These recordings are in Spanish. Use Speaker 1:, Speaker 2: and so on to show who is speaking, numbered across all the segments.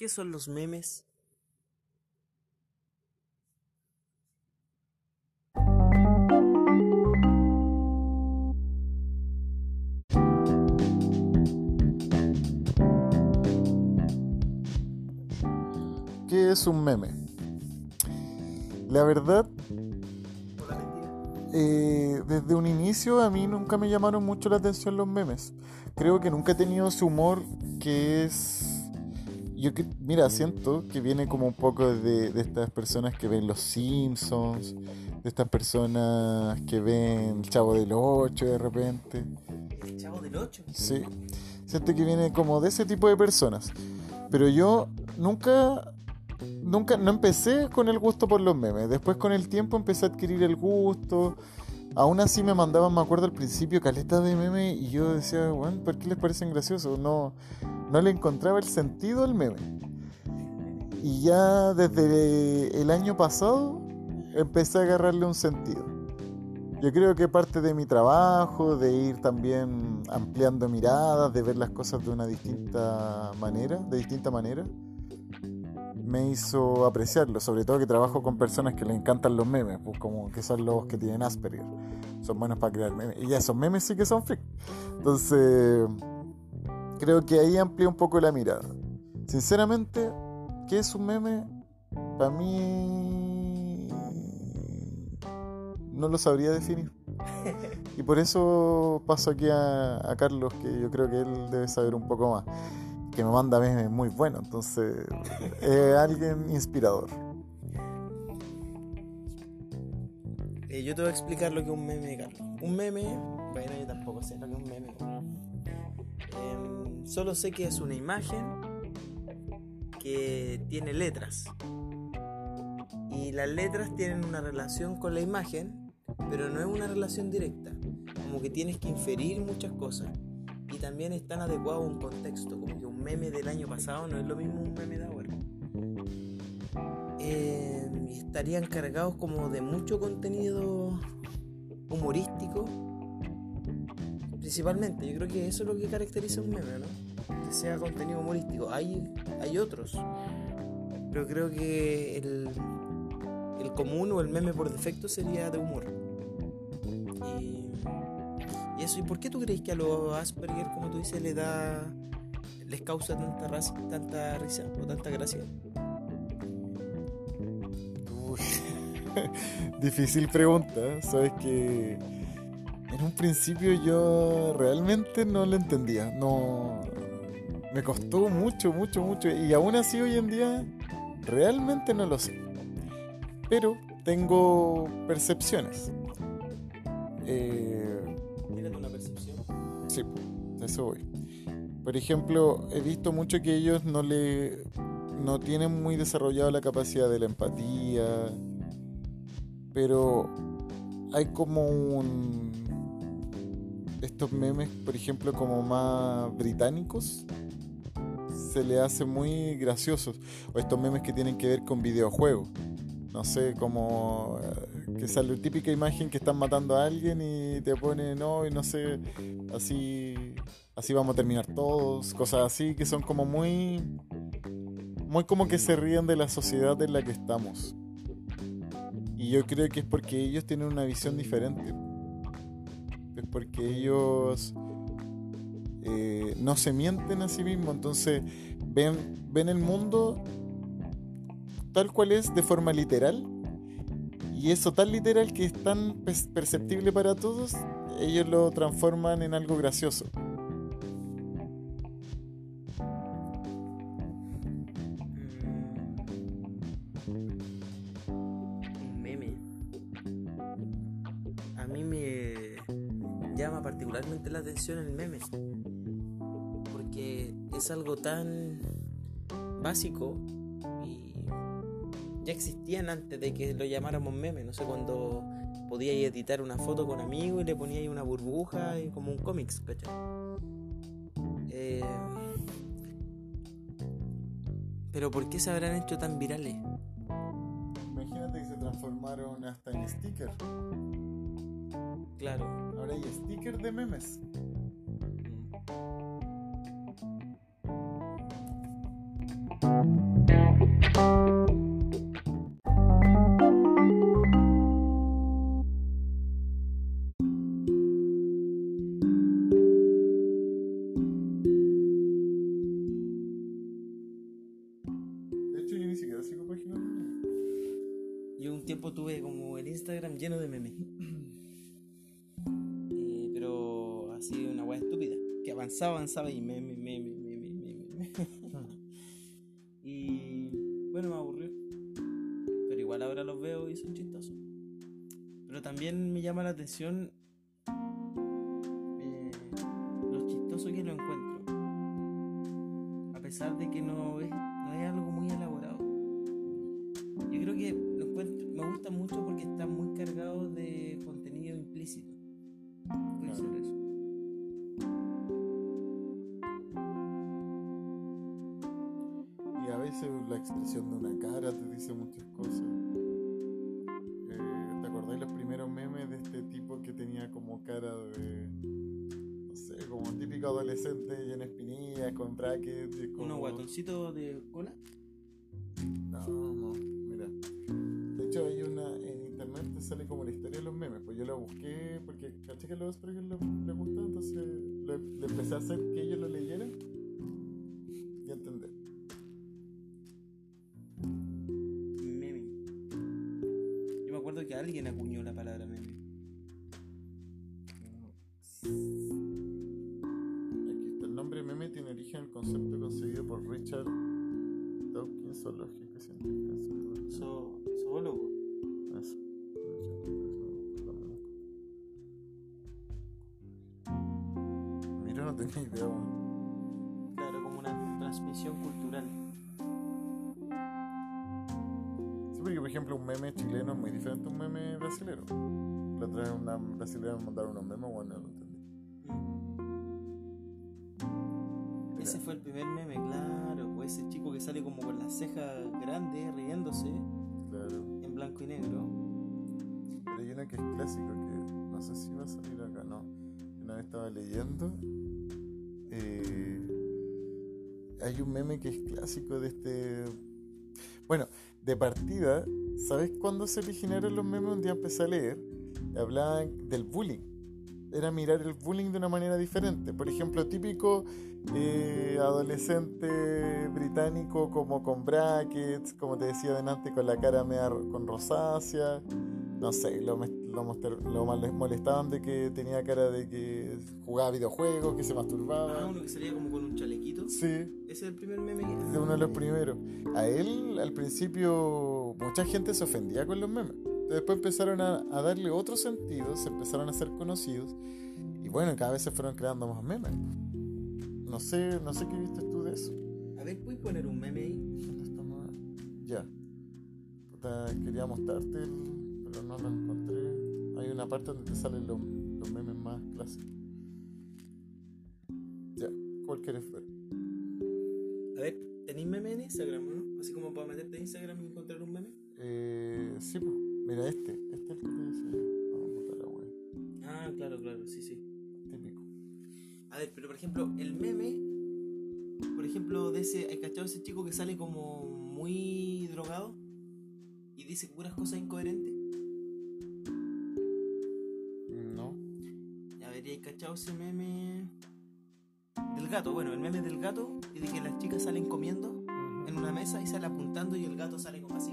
Speaker 1: ¿Qué son los memes?
Speaker 2: ¿Qué es un meme? La verdad, eh, desde un inicio a mí nunca me llamaron mucho la atención los memes. Creo que nunca he tenido ese humor que es... Yo que, mira, siento que viene como un poco de, de estas personas que ven Los Simpsons, de estas personas que ven El Chavo del Ocho de repente.
Speaker 1: ¿El Chavo del Ocho?
Speaker 2: Sí, siento que viene como de ese tipo de personas. Pero yo nunca nunca, no empecé con el gusto por los memes. Después con el tiempo empecé a adquirir el gusto. Aún así me mandaban, me acuerdo al principio, caletas de meme y yo decía, bueno, ¿por qué les parecen graciosos? No, no le encontraba el sentido al meme. Y ya desde el año pasado empecé a agarrarle un sentido. Yo creo que parte de mi trabajo, de ir también ampliando miradas, de ver las cosas de una distinta manera, de distinta manera, me hizo apreciarlo, sobre todo que trabajo con personas que les encantan los memes, pues como que son los que tienen Asperger, son buenos para crear memes, y ya esos memes sí que son freak. Entonces, creo que ahí amplié un poco la mirada. Sinceramente, ¿qué es un meme? Para mí no lo sabría definir. Y por eso paso aquí a, a Carlos, que yo creo que él debe saber un poco más que me manda memes muy bueno, entonces es alguien inspirador.
Speaker 1: Eh, yo te voy a explicar lo que es un meme, Carlos. Un meme, bueno, yo tampoco sé lo que es un meme. Eh, solo sé que es una imagen que tiene letras. Y las letras tienen una relación con la imagen, pero no es una relación directa. Como que tienes que inferir muchas cosas y también están adecuados a un contexto, como que un meme del año pasado no es lo mismo un meme de ahora. Eh, estarían cargados como de mucho contenido humorístico, principalmente. Yo creo que eso es lo que caracteriza un meme, ¿no? Que sea contenido humorístico. Hay, hay otros, pero creo que el, el común o el meme por defecto sería de humor. Y y eso, ¿y por qué tú crees que a los Asperger, como tú dices, le da, les causa tanta, raza, tanta risa o tanta gracia?
Speaker 2: Uy, difícil pregunta, sabes que en un principio yo realmente no lo entendía, no me costó mucho, mucho, mucho y aún así hoy en día realmente no lo sé. Pero tengo percepciones. Eh, Sí, eso voy. Por ejemplo, he visto mucho que ellos no le no tienen muy desarrollado la capacidad de la empatía, pero hay como un estos memes, por ejemplo, como más británicos, se le hace muy graciosos. O estos memes que tienen que ver con videojuegos. No sé, como que sale la típica imagen que están matando a alguien y te pone no y no sé así así vamos a terminar todos cosas así que son como muy muy como que se ríen de la sociedad en la que estamos. Y yo creo que es porque ellos tienen una visión diferente. Es porque ellos eh, no se mienten a sí mismos entonces ven ven el mundo tal cual es de forma literal y eso tan literal que es tan perceptible para todos, ellos lo transforman en algo gracioso.
Speaker 1: Un meme. A mí me llama particularmente la atención el meme. Porque es algo tan básico ya existían antes de que lo llamáramos meme. No sé, cuando podía editar una foto con amigos y le ponía ahí una burbuja y como un cómics, ¿cachai? Eh, pero ¿por qué se habrán hecho tan virales?
Speaker 2: Imagínate que se transformaron hasta en stickers.
Speaker 1: Claro.
Speaker 2: Ahora hay stickers de memes. De
Speaker 1: weá estúpida. Que avanzaba, avanzaba y meme, meme, meme, meme, meme. y bueno, me aburrió. Pero igual ahora los veo y son chistosos. Pero también me llama la atención eh, lo chistoso que lo encuentro. A pesar de que no es,
Speaker 2: típico adolescente lleno de espinillas, con brackets. y como-
Speaker 1: Unos guatoncitos de cola.
Speaker 2: No, no, mira. De hecho, hay una. En internet te sale como la historia de los memes. Pues yo lo busqué porque caché que a los Asperger les gusta, entonces le, le empecé a hacer que ellos lo leyeran
Speaker 1: transmisión cultural.
Speaker 2: Sí, porque por ejemplo un meme chileno es muy diferente a un meme brasilero. La otra vez una brasilera me mandaron unos memes, bueno, no lo entendí.
Speaker 1: Mm. Ese fue el primer meme, claro. O ese chico que sale como con las cejas grandes, riéndose,
Speaker 2: Claro.
Speaker 1: en blanco y negro.
Speaker 2: Pero hay una que es clásico que no sé si va a salir acá, no. Una vez estaba leyendo. eh, hay un meme que es clásico de este. Bueno, de partida, ¿sabes cuándo se originaron los memes? Un día empecé a leer. Hablaban del bullying. Era mirar el bullying de una manera diferente. Por ejemplo, típico eh, adolescente británico como con brackets, como te decía delante, con la cara media con rosácea no sé, lo, lo, molestaban de que tenía cara de que jugaba videojuegos, que se
Speaker 1: Ah,
Speaker 2: masturbaba.
Speaker 1: uno que salía como con un chalequito.
Speaker 2: Sí,
Speaker 1: Ese es el primer meme que.
Speaker 2: de uno de los primeros. A él, al principio, mucha gente se ofendía con los memes. Después empezaron a, a darle otro sentido, se empezaron a ser conocidos. Y bueno, cada vez se fueron creando más memes. No sé, no sé qué viste tú de eso.
Speaker 1: A ver, ¿puedes poner un meme ahí?
Speaker 2: Ya. Puta, quería mostrarte, pero no lo encontré. Hay una parte donde te salen los, los memes más clásicos. Ya, ¿cuál quieres ver?
Speaker 1: A ver, ¿tenéis meme en Instagram, no? Así como para meterte en Instagram y encontrar un meme.
Speaker 2: Eh, sí, pues, mira este. Este es el que te decía. Vamos a botar la wea.
Speaker 1: Ah, claro, claro, sí, sí.
Speaker 2: Típico.
Speaker 1: A ver, pero por ejemplo, el meme, por ejemplo, de ese, ¿hay cachado ese chico que sale como muy drogado y dice puras cosas incoherentes? Cachado ese meme del gato? Bueno, el meme del gato y de que las chicas salen comiendo en una mesa y sale apuntando y el gato sale como así.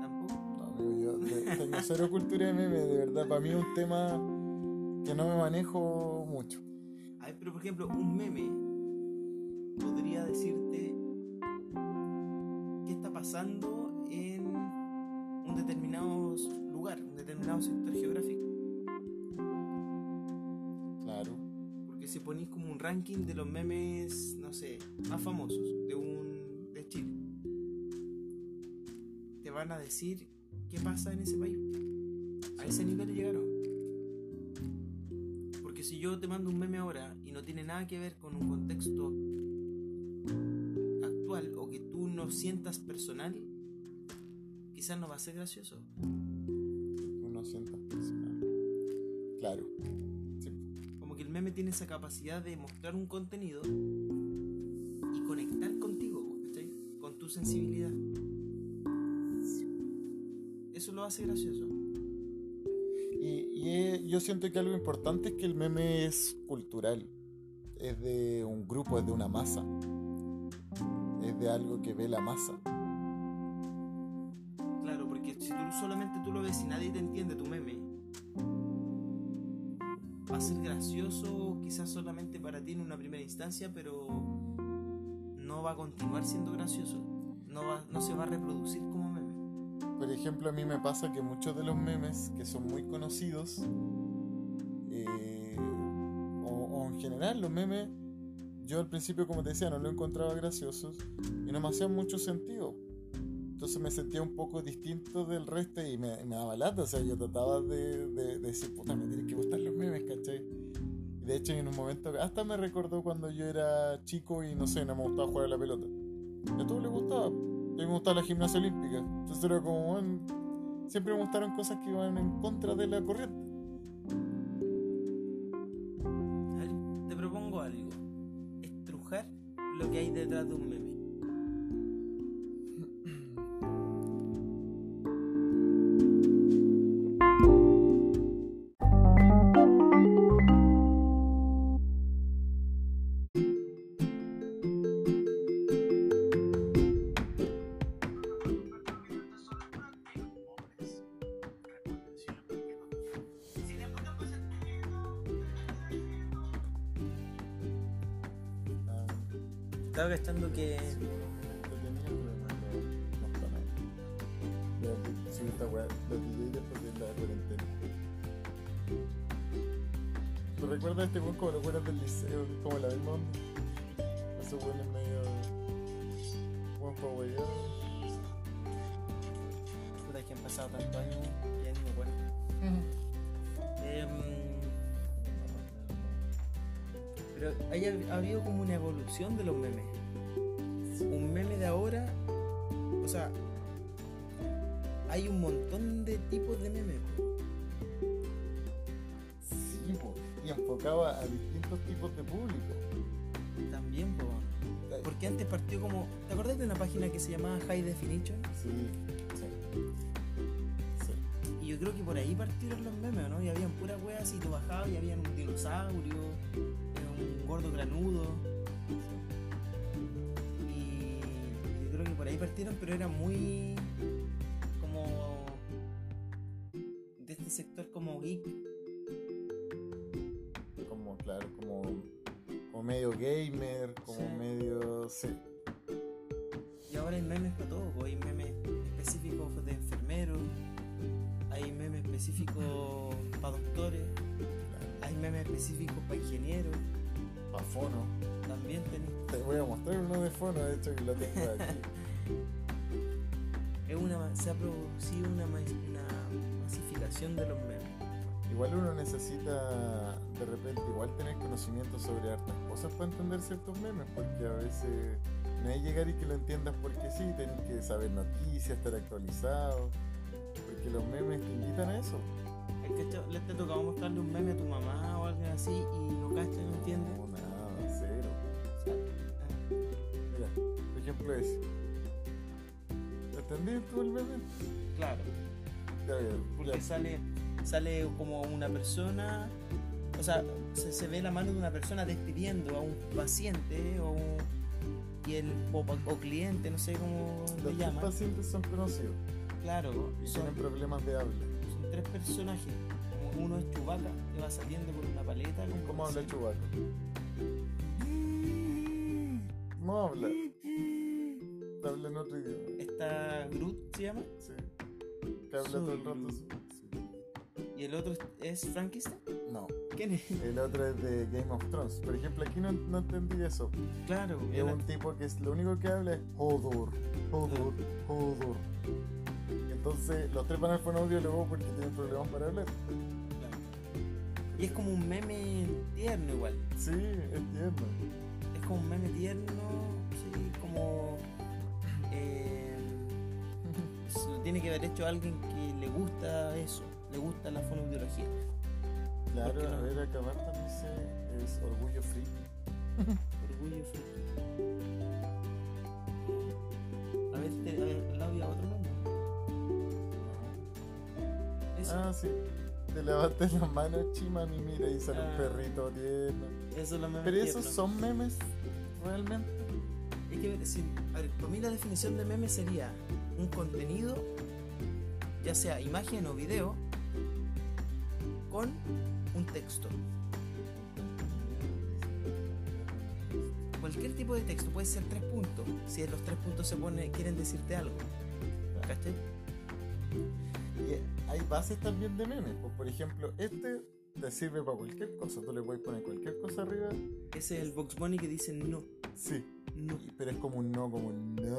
Speaker 1: Tampoco.
Speaker 2: No, amigo, yo te- tengo cero cultura de meme, de verdad. Para mí es un tema que no me manejo mucho.
Speaker 1: A ver, pero por ejemplo, un meme podría decirte qué está pasando en un determinado lugar, un determinado sector geográfico. Si ponís como un ranking de los memes, no sé, más famosos de un de te van a decir qué pasa en ese país. A ese nivel llegaron. Porque si yo te mando un meme ahora y no tiene nada que ver con un contexto actual o que tú no sientas personal, quizás no va a ser gracioso.
Speaker 2: Uno sienta personal. Claro.
Speaker 1: Tiene esa capacidad de mostrar un contenido y conectar contigo. sensibilidad. Eso lo hace gracioso.
Speaker 2: Y, y yo siento que algo importante es que el meme es cultural. Es de un grupo, es de una masa. Es de algo que ve la masa.
Speaker 1: Claro, porque si tú solamente tú lo ves y nadie te entiende ser gracioso quizás solamente para ti en una primera instancia, pero no va a continuar siendo gracioso. No, va- no se va a reproducir como meme.
Speaker 2: Por ejemplo, a mí me pasa que muchos de los memes que son muy conocidos, eh, o, o en general los memes, yo al principio, como te decía, no lo encontraba graciosos y no me hacían mucho sentido. Entonces me sentía un poco distinto del resto y me, daba lata. O sea, yo trataba de, de- de decir, puta, me tienen que gustar los memes, ¿cachai? De hecho, en un momento, hasta me recordó cuando yo era chico y no sé, no me gustaba jugar a la pelota. A todos les gustaba. A mí me gustaba la gimnasia olímpica. Entonces era como, siempre me gustaron cosas que iban en contra de la corriente.
Speaker 1: Te propongo algo. Estrujar lo que hay detrás de un meme. Estaba cachando que
Speaker 2: entretenido, pero no, no, no está mal. Voy a subir esta weá, la DJ después de la cuarentena. ¿Te recuerdas este weón como los buenos del liceo? Como la misma onda. Esos buenos medio. Buen pa' weyar.
Speaker 1: puta, que han pasado tantos años y ya ni me acuerdo. Pero haya ha habido como una evolución de los memes. Un meme de ahora, o sea, hay un montón de tipos de memes.
Speaker 2: Sí, po, y enfocado a, distintos tipos de público.
Speaker 1: También, po. porque antes partió como. ¿Te acordás de una página que se llamaba High Definition?
Speaker 2: Sí, sí. Sí.
Speaker 1: Y yo creo que por ahí partieron los memes, ¿no? Y habían puras weas y tú bajabas y habían un dinosaurio, gordo granudo. Y yo creo que por ahí partieron, pero era muy como de este sector como geek.
Speaker 2: Como, claro, como, como medio gamer, como
Speaker 1: Sí.
Speaker 2: medio. Sí.
Speaker 1: Y ahora hay memes para todo, pues, hay memes específicos de enfermeros, hay memes específicos para doctores, hay memes específicos para ingenieros,
Speaker 2: A fono.
Speaker 1: también tenés
Speaker 2: Te voy a mostrar uno de fono, de hecho, que lo tengo aquí.
Speaker 1: Es una, se ha producido una, una masificación de los memes.
Speaker 2: Igual uno necesita de repente igual tener conocimiento sobre hartas cosas para entender ciertos memes, porque a veces no es llegar y que lo entiendas porque sí, tenés que saber noticias, estar actualizado, porque los memes te invitan a eso.
Speaker 1: Es que te, le te tocaba mostrarle un meme a tu mamá o alguien así y no cacha, no entiende.
Speaker 2: Ese. ¿Entendí tú el meme?
Speaker 1: Claro,
Speaker 2: Ya, ya,
Speaker 1: porque
Speaker 2: ya.
Speaker 1: sale, sale como una persona, o sea, se, se ve la mano de una persona despidiendo a un paciente o, y el, o, o cliente, no sé cómo
Speaker 2: Los
Speaker 1: le llaman.
Speaker 2: pacientes son conocidos
Speaker 1: Claro,
Speaker 2: y
Speaker 1: son,
Speaker 2: tienen problemas de habla.
Speaker 1: son tres personajes. Uno es Chubaca, que va saliendo con una paleta.
Speaker 2: ¿Cómo habla. Chubaca? No habla, habla en otro idioma.
Speaker 1: Está Groot, se llama.
Speaker 2: Sí. Que habla todo el rato.
Speaker 1: Groot. Y el otro es Frankenstein.
Speaker 2: No,
Speaker 1: ¿Quién es?
Speaker 2: el otro es de Game of Thrones. Por ejemplo, aquí no, no entendí eso.
Speaker 1: Claro,
Speaker 2: Es un tipo que es, lo único que habla es Hodor, Hodor, Hodor. Entonces, los tres van al fonoaudiólogo porque tienen problemas para hablar.
Speaker 1: claro. Y es como un meme tierno igual.
Speaker 2: Sí, es tierno.
Speaker 1: Es como un meme tierno, sí, como eh, lo tiene que haber hecho alguien que le gusta eso, le gusta la fonoaudiología.
Speaker 2: Claro,
Speaker 1: no?
Speaker 2: a ver, acabar también se, es orgullo friki.
Speaker 1: orgullo friki. A ver, te, a ver, había otro nombre.
Speaker 2: Ah, ¿Eso? Ah, sí. Te lavaste las manos, chiman, y mira, y sale un ah. perrito tierno.
Speaker 1: Eso es lo
Speaker 2: Pero esos son memes realmente
Speaker 1: es a ver, para mí la definición de meme sería un contenido, ya sea imagen o video, con un texto. Cualquier tipo de texto, puede ser tres puntos, si en los tres puntos se pone, quieren decirte algo. ¿Cachai?
Speaker 2: Y hay bases también de memes. Pues, por ejemplo, este te sirve para cualquier cosa. Tú le puedes poner cualquier cosa arriba.
Speaker 1: Ese es el Box Bunny que dice no,
Speaker 2: Sí.
Speaker 1: No.
Speaker 2: Pero es como un no, como un no.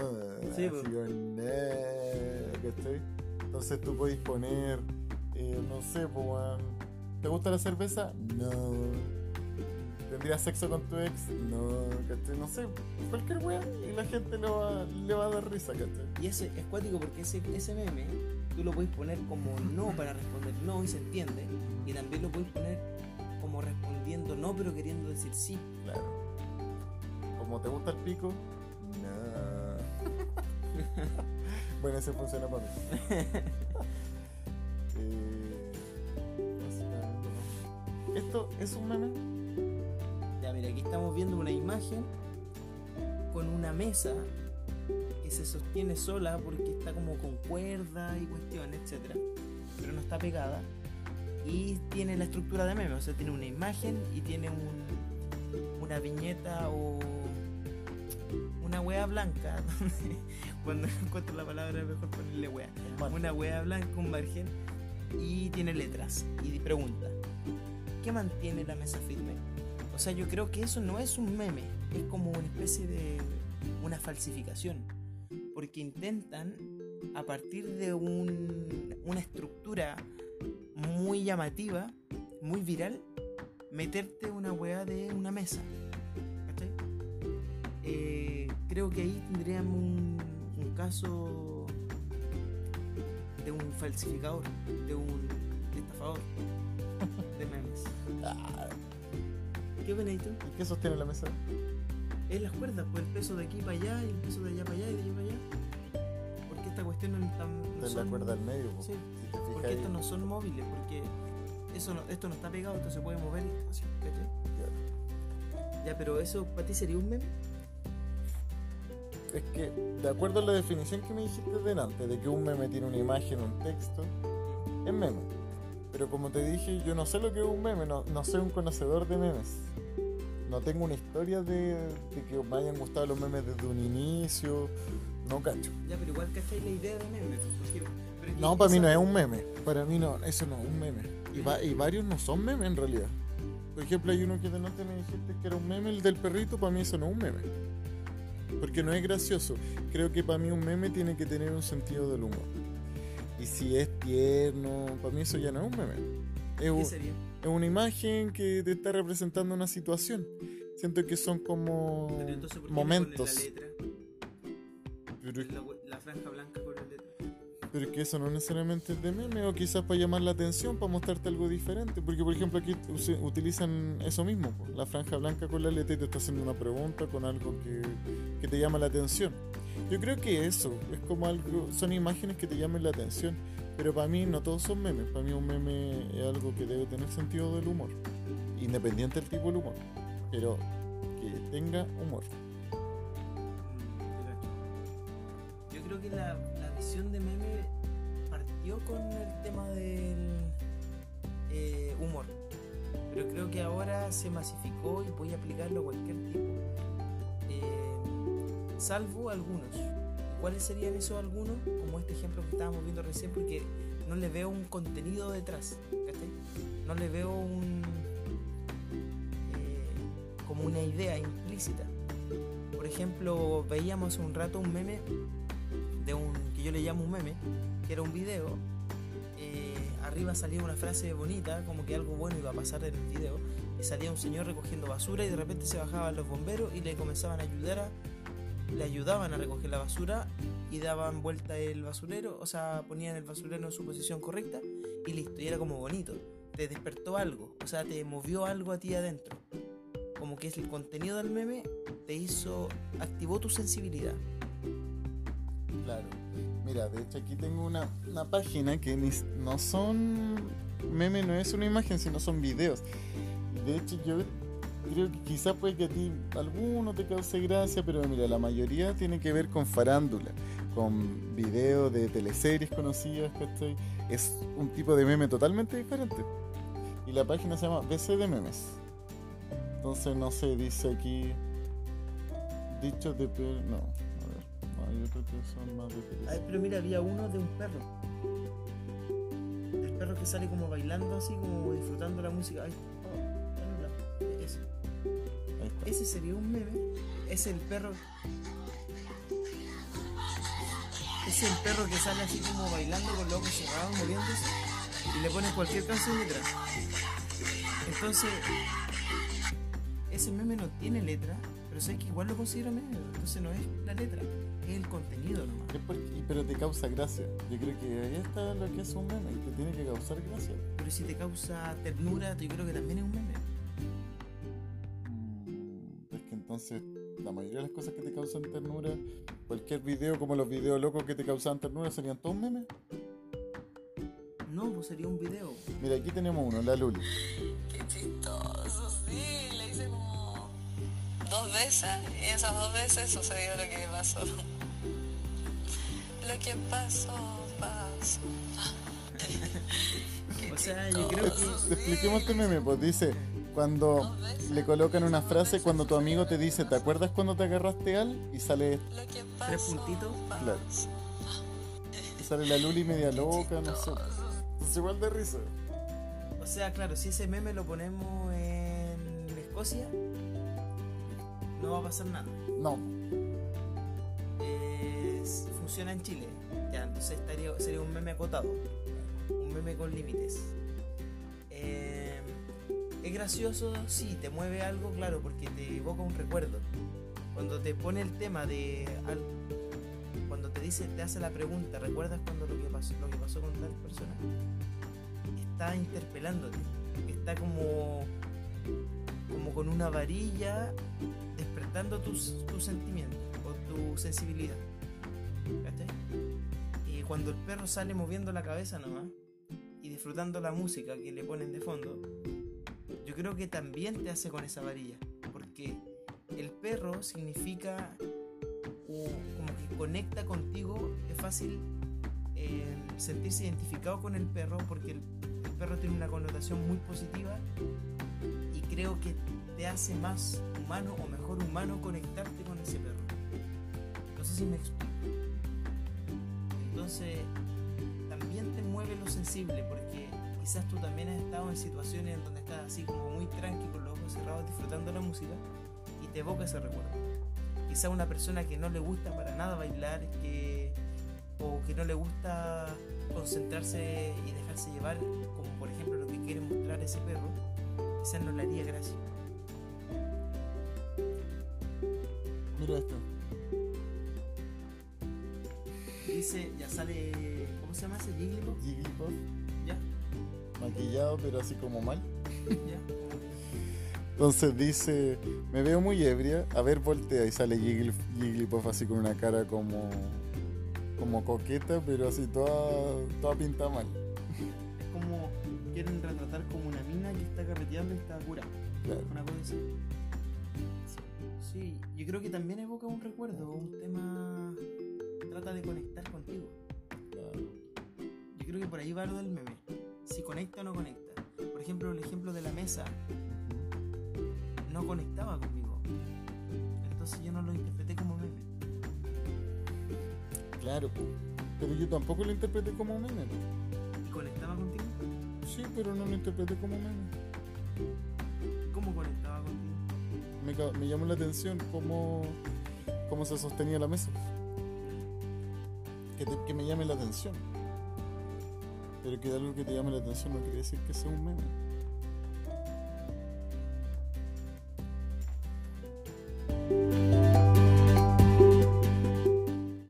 Speaker 1: Sí,
Speaker 2: así
Speaker 1: pues.
Speaker 2: no, ¿cachai? Entonces tú puedes poner, eh, no sé, pues, ¿te gusta la cerveza? No. ¿Tendrías sexo con tu ex? No, ¿cachai? No sé, cualquier weón y la gente le va, le va a dar risa, ¿cachai?
Speaker 1: Y ese es cuático porque ese, ese meme tú lo puedes poner como no para responder no y se entiende. Y también lo puedes poner como respondiendo no pero queriendo decir sí.
Speaker 2: Claro. Como te gusta el pico, no. bueno, ese funciona para mí. Eh. Esto es un meme.
Speaker 1: Ya mira, aquí estamos viendo una imagen con una mesa que se sostiene sola porque está como con cuerda y cuestiones, etcétera, pero no está pegada y tiene la estructura de meme, o sea, tiene una imagen y tiene un, una viñeta o una wea blanca, donde cuando encuentro la palabra es mejor ponerle wea, una wea blanca, un margen y tiene letras y pregunta, ¿qué mantiene la mesa firme? O sea, yo creo que eso no es un meme, es como una especie de una falsificación, porque intentan a partir de un- una estructura muy llamativa, muy viral, meterte una weá de una mesa. ¿cachai? Eh, creo que ahí tendríamos un, un caso de un falsificador, de un estafador de memes. ¿Qué opinas tú?
Speaker 2: ¿Y qué sostiene la mesa?
Speaker 1: Es las cuerdas, pues el peso de aquí para allá y el peso de allá para allá y de allá para allá. Porque esta cuestión no, es tan- no
Speaker 2: la
Speaker 1: son,
Speaker 2: cuerda al medio.
Speaker 1: Sí,
Speaker 2: Si te
Speaker 1: porque
Speaker 2: fijas ahí,
Speaker 1: estos no son móviles, porque eso no- esto no está pegado, esto se puede mover así, ¿cachai? Ya, pero eso para ti sería un meme.
Speaker 2: Es que, de acuerdo a la definición que me dijiste delante, de que un meme tiene una imagen, un texto, es meme. Pero como te dije, yo no sé lo que es un meme, no, no soy un conocedor de memes. No tengo una historia de, de que me hayan gustado los memes desde un inicio. No cacho.
Speaker 1: Ya, pero igual cachai la idea de meme. porque- pero es que
Speaker 2: No, para mí no es un meme. Para mí no, eso no es un meme. Y, va- y varios no son memes en realidad. Por ejemplo, hay uno que de noche me dijiste que era un meme, el del perrito, para mí eso no es un meme. Porque no es gracioso. Creo que para mí un meme tiene que tener un sentido del humor. Y si es tierno, para mí eso ya no es un meme. Es, una imagen que te está representando una situación. Siento que son como
Speaker 1: entonces, ¿por
Speaker 2: momentos.
Speaker 1: la letra?
Speaker 2: Pero,
Speaker 1: La, we- la franja blanca la letra.
Speaker 2: Pero es que eso no necesariamente es de meme, o quizás para llamar la atención, para mostrarte algo diferente. Porque, por ejemplo, aquí utilizan eso mismo, la franja blanca con la letra y te está haciendo una pregunta con algo que, que te llama la atención. Yo creo que eso es como algo, son imágenes que te llamen la atención. Pero para mí no todos son memes. Para mí un meme es algo que debe tener sentido del humor. Independiente del tipo de humor. Pero que tenga humor.
Speaker 1: Mm, Yo creo que la, la visión de meme partió con el tema del eh, humor. Pero creo que ahora se masificó y voy a aplicarlo a cualquier tipo. Eh, salvo algunos. ¿Cuáles serían esos algunos? Como este ejemplo que estábamos viendo recién, porque no le veo un contenido detrás. No le veo un. eh, como una idea implícita. Por ejemplo, veíamos un rato un meme de un que yo le llamo un meme, que era un video. eh, arriba salía una frase bonita, como que algo bueno iba a pasar en el video, y salía un señor recogiendo basura y de repente se bajaban los bomberos y le comenzaban a ayudar a, le ayudaban a recoger la basura y daban vuelta el basurero, o sea, ponían el basurero en su posición correcta y listo, y era como bonito. Te despertó algo, o sea, te movió algo a ti adentro. Como que es el contenido del meme te hizo, activó tu sensibilidad.
Speaker 2: Claro. Mira, de hecho aquí tengo una, una página que no son meme, no es una imagen, sino son videos. De hecho yo creo que quizás puede que a ti alguno te cause gracia, pero mira, la mayoría tiene que ver con farándula, con videos de teleseries conocidas, ¿cachai? Es un tipo de meme totalmente diferente. Y la página se llama BC de Memes. Entonces, no sé, dice aquí... Dichos de... No, hay otros que son más de
Speaker 1: Ay, pero mira, había uno de un perro. El perro que sale como bailando así, como disfrutando la música. Ay, oh. Ese sería un meme. Es el perro. Es el perro que sale así como bailando con los ojos cerrados, moviéndose. Y le ponen cualquier canción detrás. Entonces, ese meme no tiene letra, pero sé que igual lo considero meme. Entonces no es la letra, es el contenido nomás.
Speaker 2: Es porque- pero te causa gracia. Yo creo que ahí está lo que es un meme, te tiene que causar gracia.
Speaker 1: Pero si te causa ternura, yo creo que también es un meme.
Speaker 2: Mm, Es que entonces la mayoría de las cosas que te causan ternura, cualquier video como los videos locos que te causaban ternura serían todos memes.
Speaker 1: No, pues sería un video.
Speaker 2: Mira, aquí tenemos uno, la Luli.
Speaker 3: Qué chistoso, sí, dos veces y esas dos veces sucedió lo que pasó. Lo que pasó, pasó.
Speaker 1: O sea, yo creo que.
Speaker 2: Expliquemos este meme, pues dice, cuando le colocan una frase, cuando tu amigo te dice, ¿te acuerdas cuando te agarraste al? Y sale,
Speaker 3: Lo que
Speaker 1: Tres
Speaker 3: pasó,
Speaker 1: puntitos.
Speaker 2: claro, sale la Luli media loca, no sé. Es igual de risa.
Speaker 1: O sea, claro, si ese meme lo ponemos en Escocia, no va a pasar nada.
Speaker 2: No,
Speaker 1: funciona en Chile. Ya, entonces estaría, sería un meme acotado. Un meme con límites. Eh, es gracioso, sí, te mueve algo, claro, porque te evoca un recuerdo. Cuando te pone el tema de al- cuando te dice, te hace la pregunta, ¿recuerdas cuando lo que pasó, lo que pasó con tal persona? Está interpelándote. Está como como con una varilla despertando tus, tus sentimientos o tu sensibilidad. Y cuando el perro sale moviendo la cabeza nomás y disfrutando la música que le ponen de fondo, yo creo que también te hace con esa varilla. Porque el perro significa o como que conecta contigo, es fácil eh, sentirse identificado con el perro porque el, el perro tiene una connotación muy positiva y creo que te hace más humano o mejor humano conectarte con ese perro. No sé si me explico. Entonces, también te mueve lo sensible porque quizás tú también has estado en situaciones en donde estás así como muy tranqui con los ojos cerrados disfrutando la música y te evoca ese recuerdo. Quizás una persona que no le gusta para nada bailar, que o que no le gusta concentrarse y dejarse llevar, como por ejemplo lo que quiere mostrar ese perro, quizás no le haría gracia.
Speaker 2: Mira esto.
Speaker 1: Dice, ya sale, ¿cómo se llama ese Jigglypuff?
Speaker 2: Jigglypuff,
Speaker 1: Ya,
Speaker 2: maquillado pero así como mal.
Speaker 1: ya.
Speaker 2: Entonces dice, me veo muy ebria, a ver voltea y sale Jiggly- Jigglypuff así con una cara como como coqueta, pero así toda, toda pinta mal.
Speaker 1: Es como quieren retratar como una mina que está carreteando y está curada.
Speaker 2: Claro.
Speaker 1: Una cosa así. Creo que también evoca un recuerdo, un tema. Trata de conectar contigo.
Speaker 2: claro.
Speaker 1: Yo creo que por ahí va lo del meme. Si conecta o no conecta. Por ejemplo, el ejemplo de la mesa no conectaba conmigo. Entonces yo no lo interpreté como meme.
Speaker 2: Claro, pero yo tampoco lo interpreté como meme.
Speaker 1: ¿Y conectaba contigo?
Speaker 2: Sí, pero no lo interpreté como meme.
Speaker 1: ¿Cómo conectaba?
Speaker 2: Me, me llamó la atención cómo, cómo se sostenía la mesa. Que, te- que me llame la atención. Pero que algo que te llame la atención no quiere decir que sea un meme.